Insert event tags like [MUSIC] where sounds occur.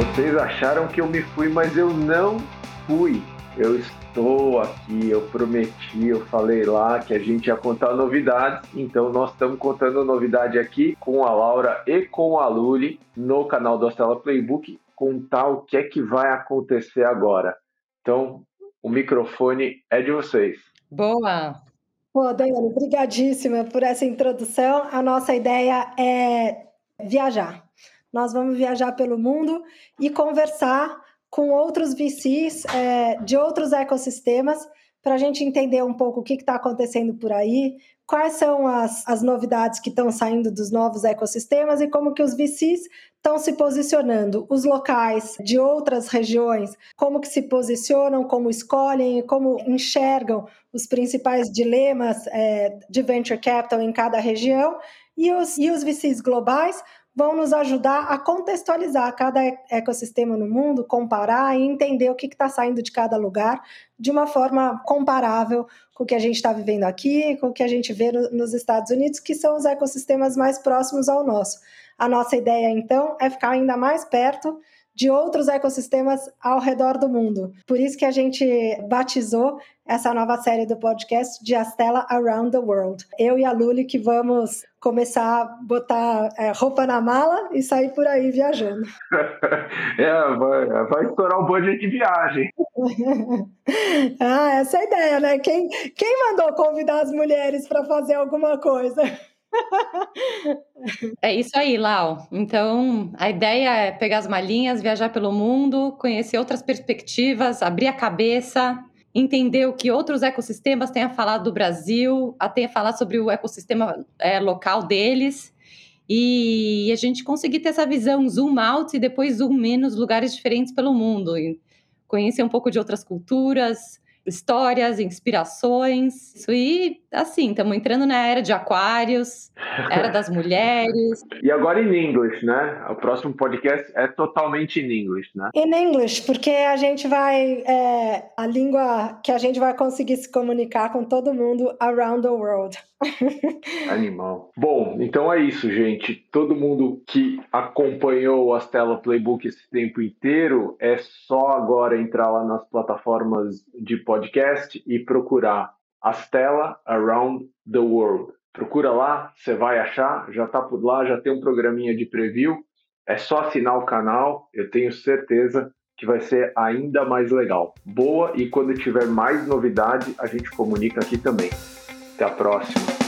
Vocês acharam que eu me fui, mas eu não fui. Eu estou aqui, eu prometi, eu falei lá que a gente ia contar novidades, então nós estamos contando novidade aqui com a Laura e com a Luli no canal do Astela Playbook, contar o que é que vai acontecer agora. Então, o microfone é de vocês. Boa! Pô, Daiane, brigadíssima por essa introdução. A nossa ideia é viajar. Nós vamos viajar pelo mundo e conversar com outros VCs é, de outros ecossistemas para a gente entender um pouco o que está acontecendo por aí, quais são as, as novidades que estão saindo dos novos ecossistemas e como que os VCs estão se posicionando, os locais de outras regiões, como que se posicionam, como escolhem, como enxergam os principais dilemas é, de venture capital em cada região. E os, e os VCs globais vão nos ajudar a contextualizar cada ecossistema no mundo, comparar e entender o que está saindo de cada lugar de uma forma comparável com o que a gente está vivendo aqui, com o que a gente vê no, nos Estados Unidos, que são os ecossistemas mais próximos ao nosso. A nossa ideia, então, é ficar ainda mais perto de outros ecossistemas ao redor do mundo. Por isso que a gente batizou essa nova série do podcast de Astela Around the World. Eu e a Luli que vamos começar a botar é, roupa na mala e sair por aí viajando. [LAUGHS] é, vai, vai estourar o budget de viagem. [LAUGHS] ah, essa é a ideia, né? Quem, quem mandou convidar as mulheres para fazer alguma coisa? [LAUGHS] É isso aí, Lau. Então, a ideia é pegar as malinhas, viajar pelo mundo, conhecer outras perspectivas, abrir a cabeça, entender o que outros ecossistemas têm a falar do Brasil, a ter a falar sobre o ecossistema é, local deles. E a gente conseguir ter essa visão zoom out e depois zoom in nos lugares diferentes pelo mundo. E conhecer um pouco de outras culturas, histórias, inspirações. Isso e assim, estamos entrando na era de aquários, era das [LAUGHS] mulheres. e agora em inglês, né? O próximo podcast é totalmente em inglês, né? Em inglês, porque a gente vai é, a língua que a gente vai conseguir se comunicar com todo mundo around the world. [LAUGHS] Animal. Bom, então é isso, gente. Todo mundo que acompanhou o Astela Playbook esse tempo inteiro, é só agora entrar lá nas plataformas de podcast e procurar Astela Around the World. Procura lá, você vai achar, já está por lá, já tem um programinha de preview. É só assinar o canal, eu tenho certeza que vai ser ainda mais legal. Boa e quando tiver mais novidade, a gente comunica aqui também. Até a próxima.